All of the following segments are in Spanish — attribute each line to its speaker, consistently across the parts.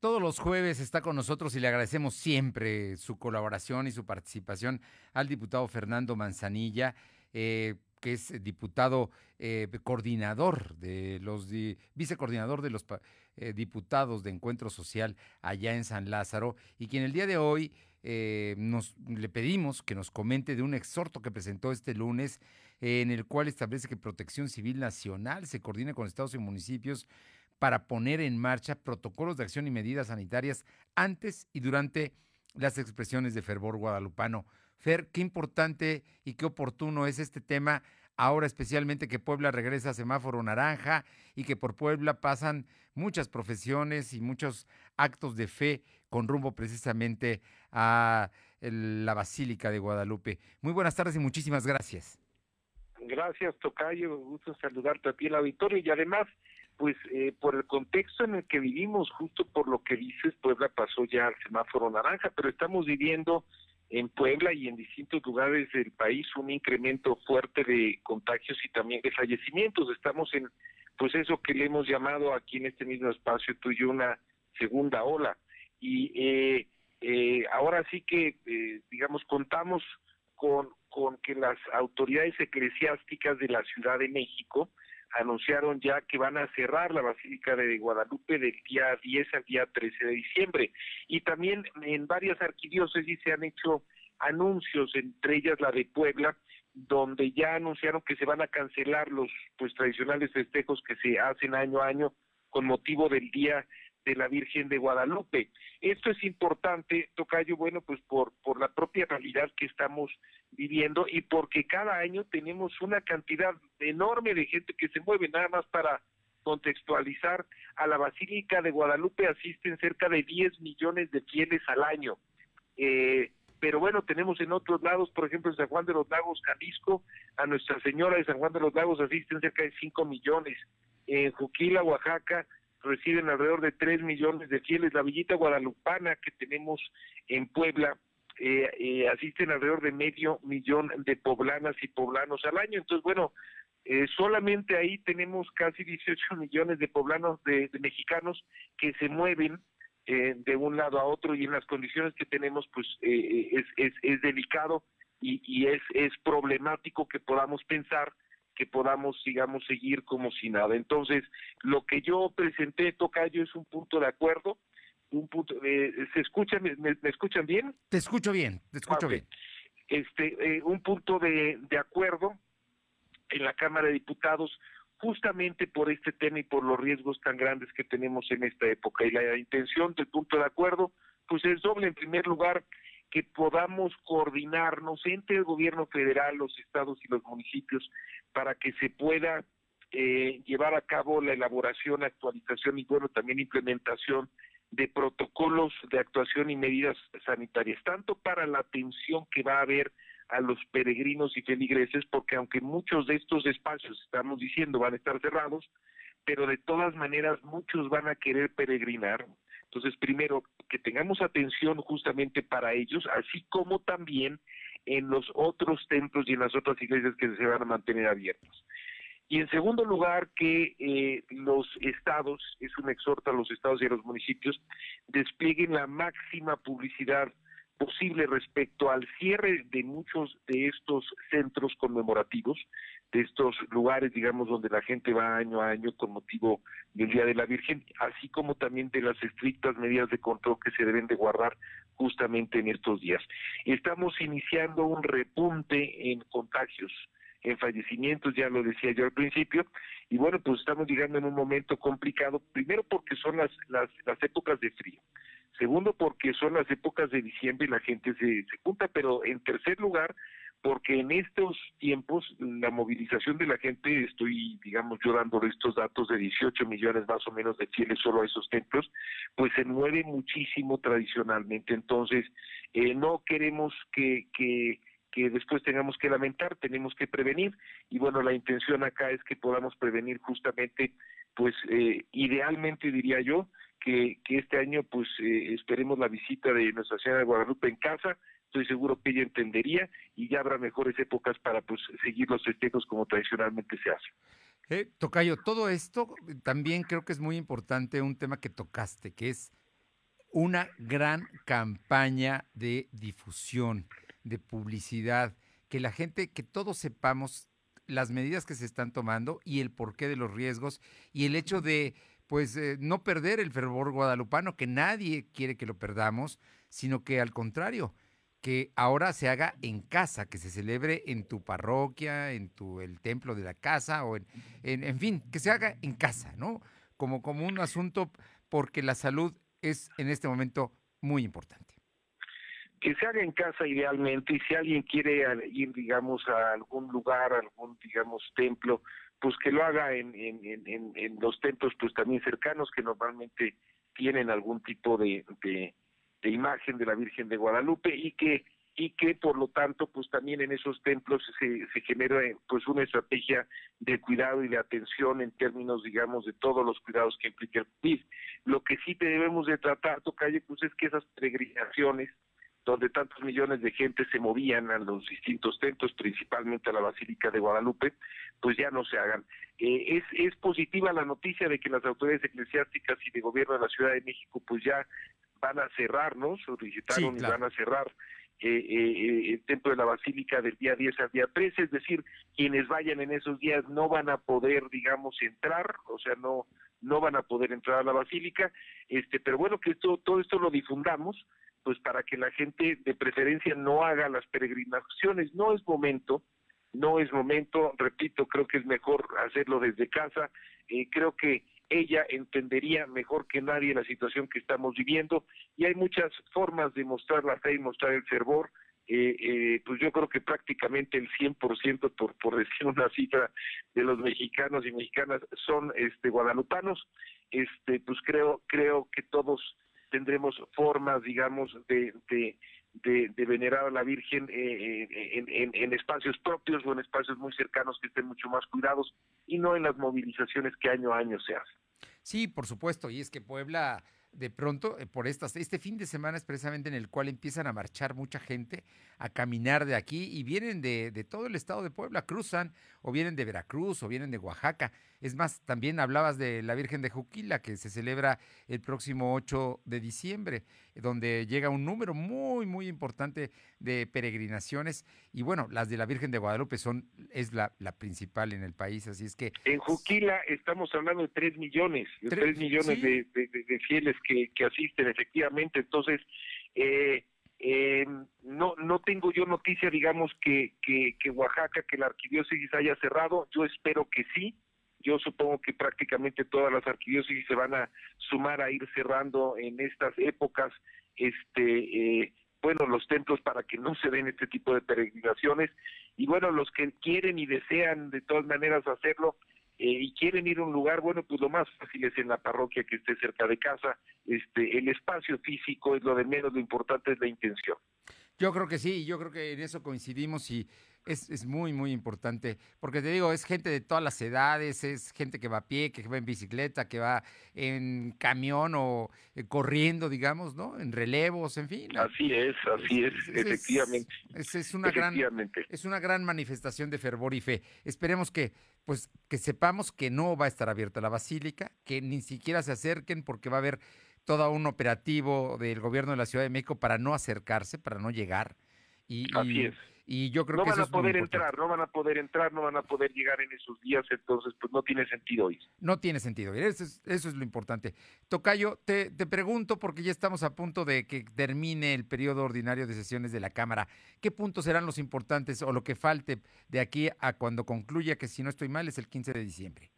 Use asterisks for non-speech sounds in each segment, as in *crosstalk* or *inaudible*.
Speaker 1: Todos los jueves está con nosotros y le agradecemos siempre su colaboración y su participación al diputado Fernando Manzanilla, eh, que es diputado eh, coordinador de los vicecoordinador de los eh, diputados de Encuentro Social allá en San Lázaro y quien el día de hoy nos le pedimos que nos comente de un exhorto que presentó este lunes en el cual establece que Protección Civil Nacional se coordine con estados y municipios para poner en marcha protocolos de acción y medidas sanitarias antes y durante las expresiones de fervor guadalupano. Fer, qué importante y qué oportuno es este tema ahora especialmente que Puebla regresa a semáforo naranja y que por Puebla pasan muchas profesiones y muchos actos de fe con rumbo precisamente a la Basílica de Guadalupe. Muy buenas tardes y muchísimas gracias.
Speaker 2: Gracias, Tocayo. Gusto saludarte a ti, el auditorio. Y además, pues eh, por el contexto en el que vivimos, justo por lo que dices, Puebla pasó ya al semáforo naranja, pero estamos viviendo en Puebla y en distintos lugares del país un incremento fuerte de contagios y también de fallecimientos. Estamos en, pues eso que le hemos llamado aquí en este mismo espacio tuyo una segunda ola. Y eh, eh, ahora sí que, digamos, contamos con, con que las autoridades eclesiásticas de la Ciudad de México, anunciaron ya que van a cerrar la Basílica de Guadalupe del día 10 al día 13 de diciembre. Y también en varias arquidiócesis se han hecho anuncios, entre ellas la de Puebla, donde ya anunciaron que se van a cancelar los pues tradicionales festejos que se hacen año a año con motivo del día de la Virgen de Guadalupe. Esto es importante, Tocayo, bueno, pues por, por la propia realidad que estamos viviendo y porque cada año tenemos una cantidad enorme de gente que se mueve, nada más para contextualizar, a la Basílica de Guadalupe asisten cerca de 10 millones de fieles al año. Eh, pero bueno, tenemos en otros lados, por ejemplo, en San Juan de los Lagos, Jalisco, a Nuestra Señora de San Juan de los Lagos asisten cerca de 5 millones. En Juquila, Oaxaca, reciben alrededor de 3 millones de fieles. La Villita Guadalupana que tenemos en Puebla eh, eh, asisten alrededor de medio millón de poblanas y poblanos al año. Entonces, bueno, eh, solamente ahí tenemos casi 18 *laughs* millones de poblanos, de, mexicanos que se mueven de un lado a otro y en las condiciones que tenemos, pues es, es, es delicado y, y es, es problemático que podamos pensar que podamos, digamos, seguir como si nada. Entonces, lo que yo presenté, Tocayo, es un punto de acuerdo, un punto, eh, ¿se escucha, me, escuchan bien?
Speaker 1: Te escucho bien, te escucho bien.
Speaker 2: Este, eh, un punto de, de acuerdo en la Cámara de Diputados justamente por este tema y por los riesgos tan grandes que tenemos en esta época. Y la intención del punto de acuerdo, pues es doble. En primer lugar, que podamos coordinarnos entre el gobierno federal, los estados y los municipios para que se pueda eh, llevar a cabo la elaboración, actualización y bueno, también implementación de protocolos de actuación y medidas sanitarias, tanto para la atención que va a haber a los peregrinos y feligreses, porque aunque muchos de estos espacios, estamos diciendo, van a estar cerrados, pero de todas maneras muchos van a querer peregrinar, entonces, primero, que tengamos atención justamente para ellos, así como también en los otros templos y en las otras iglesias que se van a mantener abiertos. Y en segundo lugar, que eh, los estados, es un exhorto a los estados y a los municipios, desplieguen la máxima publicidad posible respecto al cierre de muchos de estos centros conmemorativos, de estos lugares, digamos, donde la gente va año a año con motivo del Día de la Virgen, así como también de las estrictas medidas de control que se deben de guardar justamente en estos días. Estamos iniciando un repunte en contagios, en fallecimientos, ya lo decía yo al principio, y bueno, pues estamos llegando en un momento complicado, primero porque son las, las, las épocas de frío, Segundo, porque son las épocas de diciembre y la gente se, se junta, pero en tercer lugar, porque en estos tiempos la movilización de la gente, estoy, digamos, yo dando estos datos de 18 millones más o menos de fieles solo a esos templos, pues se mueve muchísimo tradicionalmente. Entonces, eh, no queremos que, que, que después tengamos que lamentar, tenemos que prevenir. Y bueno, la intención acá es que podamos prevenir justamente, pues, eh, idealmente diría yo, que, año pues eh, esperemos la visita de Nuestra Señora de Guadalupe en casa, estoy seguro que ella entendería y ya habrá mejores épocas para pues seguir los festejos como tradicionalmente se hace.
Speaker 1: Eh, Tocayo, todo esto también creo que es muy importante un tema que tocaste, que es una gran campaña de difusión, de publicidad, que la gente, que todos sepamos las medidas que se están tomando y el porqué de los riesgos y el hecho de pues eh, no perder el fervor guadalupano, que nadie quiere que lo perdamos, sino que al contrario, que ahora se haga en casa, que se celebre en tu parroquia, en tu el templo de la casa o en, en, fin, que se haga en casa, ¿no? Como, como un asunto porque la salud es en este momento muy importante.
Speaker 2: Que se haga en casa idealmente y si alguien quiere ir, digamos, a algún lugar, algún, digamos, templo, pues que lo haga en, en, en, en los templos pues también cercanos que normalmente tienen algún tipo de, de, imagen de la Virgen de Guadalupe y que y que por lo tanto pues también en esos templos se, se genera pues una estrategia de cuidado y de atención en términos digamos de todos los cuidados que implica el COVID. Lo que sí debemos de tratar, Tocalle, pues es que esas peregrinaciones donde tantos millones de gente se movían a los distintos templos, principalmente a la Basílica de Guadalupe, pues ya no se hagan. Eh, es, es positiva la noticia de que las autoridades eclesiásticas y de gobierno de la Ciudad de México pues ya van a cerrar, ¿no? Solicitaron y van a cerrar eh, eh, el templo de la Basílica del día 10 al día 13, es decir, quienes vayan en esos días no van a poder, digamos, entrar, o sea, no no van a poder entrar a la Basílica, este, pero bueno, que esto, todo esto lo difundamos, pues para que la gente de preferencia no haga las peregrinaciones, no es momento, no es momento, repito, creo que es mejor hacerlo desde casa, creo que ella entendería mejor que nadie la situación que estamos viviendo y hay muchas formas de mostrar la fe y mostrar el fervor. Eh, eh, pues yo creo que prácticamente el 100%, por, por decir una cifra, de los mexicanos y mexicanas son este guadalupanos. Este, pues creo, creo que todos tendremos formas, digamos, de, venerar a la Virgen eh, en, en, en, espacios propios o en espacios muy cercanos que estén mucho más cuidados y no en las movilizaciones que año a año se hacen.
Speaker 1: Sí, por supuesto, y es que Puebla de pronto, eh, por estas, este fin de semana es precisamente en el cual empiezan a marchar mucha gente, a caminar de aquí y vienen de, de, todo el estado de Puebla, cruzan o vienen de Veracruz o vienen de Oaxaca. Es más, también hablabas de la Virgen de Juquila, que se celebra el próximo 8 de diciembre, donde llega un número muy, muy importante de peregrinaciones. Y bueno, las de la Virgen de Guadalupe son, es la, la principal en el país, así es que...
Speaker 2: En Juquila estamos hablando de 3 millones, de 3, millones ¿sí? de, de, de, fieles que, que asisten, efectivamente. Entonces, eh, eh, no no tengo yo noticia, digamos, que, que, que Oaxaca, que la arquidiócesis haya cerrado. Yo espero que sí. Yo supongo que prácticamente todas las arquidiócesis se van a sumar a ir cerrando en estas épocas, este, eh, bueno, los templos para que no se den este tipo de peregrinaciones. Y bueno, los que quieren y desean de todas maneras hacerlo, eh, y quieren ir a un lugar, bueno, pues lo más fácil es en la parroquia que esté cerca de casa. Este, el espacio físico es lo de menos, lo importante es la intención.
Speaker 1: Yo creo que sí, yo creo que en eso coincidimos y es, es, muy, muy importante, porque te digo, es gente de todas las edades, es gente que va a pie, que va en bicicleta, que va en camión o eh, corriendo, digamos, ¿no? En relevos, en fin.
Speaker 2: Así es, así es, es efectivamente.
Speaker 1: Es, es, una gran, es una gran manifestación de fervor y fe. Esperemos que, pues, que sepamos que no va a estar abierta la basílica, que ni siquiera se acerquen porque va a haber todo un operativo del gobierno de la Ciudad de México para no acercarse, para no llegar. Y,
Speaker 2: Así es.
Speaker 1: Y yo creo
Speaker 2: no
Speaker 1: que
Speaker 2: van a poder entrar, no van a poder entrar, no van a poder llegar en esos días, entonces pues no tiene sentido ir.
Speaker 1: No tiene sentido ir, eso es, eso es lo importante. Tocayo, te, te, pregunto, porque ya estamos a punto de que termine el periodo ordinario de sesiones de la Cámara, ¿qué puntos serán los importantes o lo que falte de aquí a cuando concluya, que si no estoy mal es el 15 de diciembre?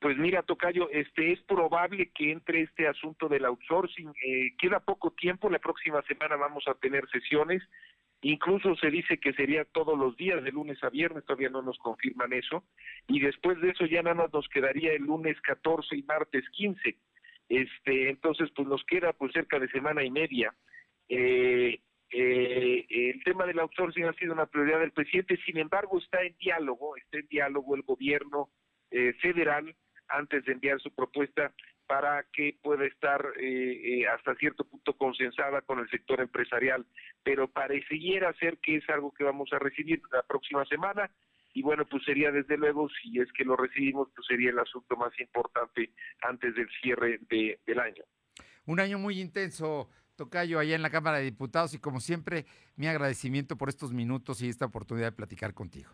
Speaker 2: Pues mira, Tocayo, este es probable que entre este asunto del outsourcing. Eh, queda poco tiempo, la próxima semana vamos a tener sesiones. Incluso se dice que sería todos los días, de lunes a viernes, todavía no nos confirman eso. Y después de eso ya nada más nos quedaría el lunes 14 y martes 15. Este, entonces, pues nos queda pues cerca de semana y media. Eh, eh, el tema del outsourcing ha sido una prioridad del presidente, sin embargo está en diálogo, está en diálogo el gobierno eh, federal antes de enviar su propuesta para que pueda estar eh, eh, hasta cierto punto consensada con el sector empresarial, pero pareciera ser que es algo que vamos a recibir la próxima semana y bueno, pues sería desde luego, si es que lo recibimos, pues sería el asunto más importante antes del cierre de, del año.
Speaker 1: Un año muy intenso, Tocayo, allá en la Cámara de Diputados y como siempre, mi agradecimiento por estos minutos y esta oportunidad de platicar contigo.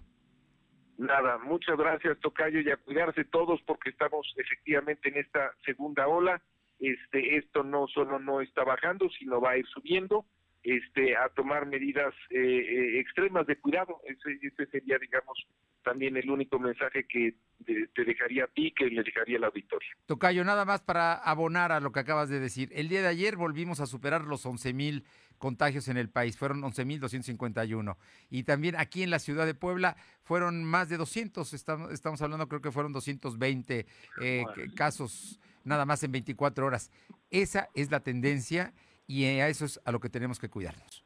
Speaker 2: Nada, muchas gracias Tocayo y a cuidarse todos porque estamos efectivamente en esta segunda ola. Este, esto no solo no está bajando, sino va a ir subiendo este, a tomar medidas eh, eh, extremas de cuidado. Ese, ese, sería, digamos, también el único mensaje que te dejaría a ti, que le dejaría al auditorio.
Speaker 1: Tocayo, nada más para abonar a lo que acabas de decir. El día de ayer volvimos a superar los 11 mil contagios en el país, fueron 11.251. Y también aquí en la ciudad de Puebla fueron más de 200, estamos, estamos hablando creo que fueron 220 eh, casos nada más en 24 horas. Esa es la tendencia y a eso es a lo que tenemos que cuidarnos.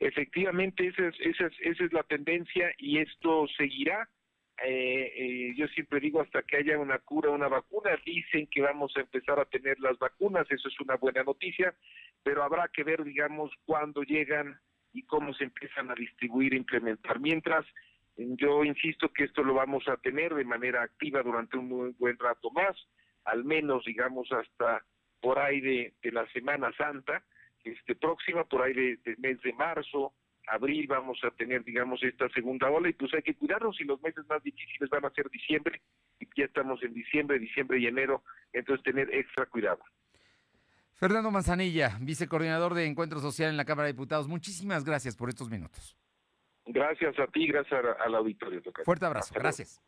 Speaker 2: Efectivamente, esa es, esa es, esa es la tendencia y esto seguirá. Eh, eh, yo siempre digo hasta que haya una cura, una vacuna, dicen que vamos a empezar a tener las vacunas, eso es una buena noticia, pero habrá que ver, digamos, cuándo llegan y cómo se empiezan a distribuir e implementar. Mientras, yo insisto que esto lo vamos a tener de manera activa durante un muy buen rato más, al menos, digamos, hasta por ahí de, la Semana Santa, este próxima, por ahí del de mes de marzo, abril vamos a tener, digamos, esta segunda ola y pues hay que cuidarnos y los meses más difíciles van a ser diciembre y ya estamos en diciembre, diciembre y enero, entonces tener extra cuidado.
Speaker 1: Fernando Manzanilla, vicecoordinador de Encuentro Social en la Cámara de Diputados, muchísimas gracias por estos minutos.
Speaker 2: Gracias a ti, gracias al auditorio.
Speaker 1: Fuerte abrazo, gracias.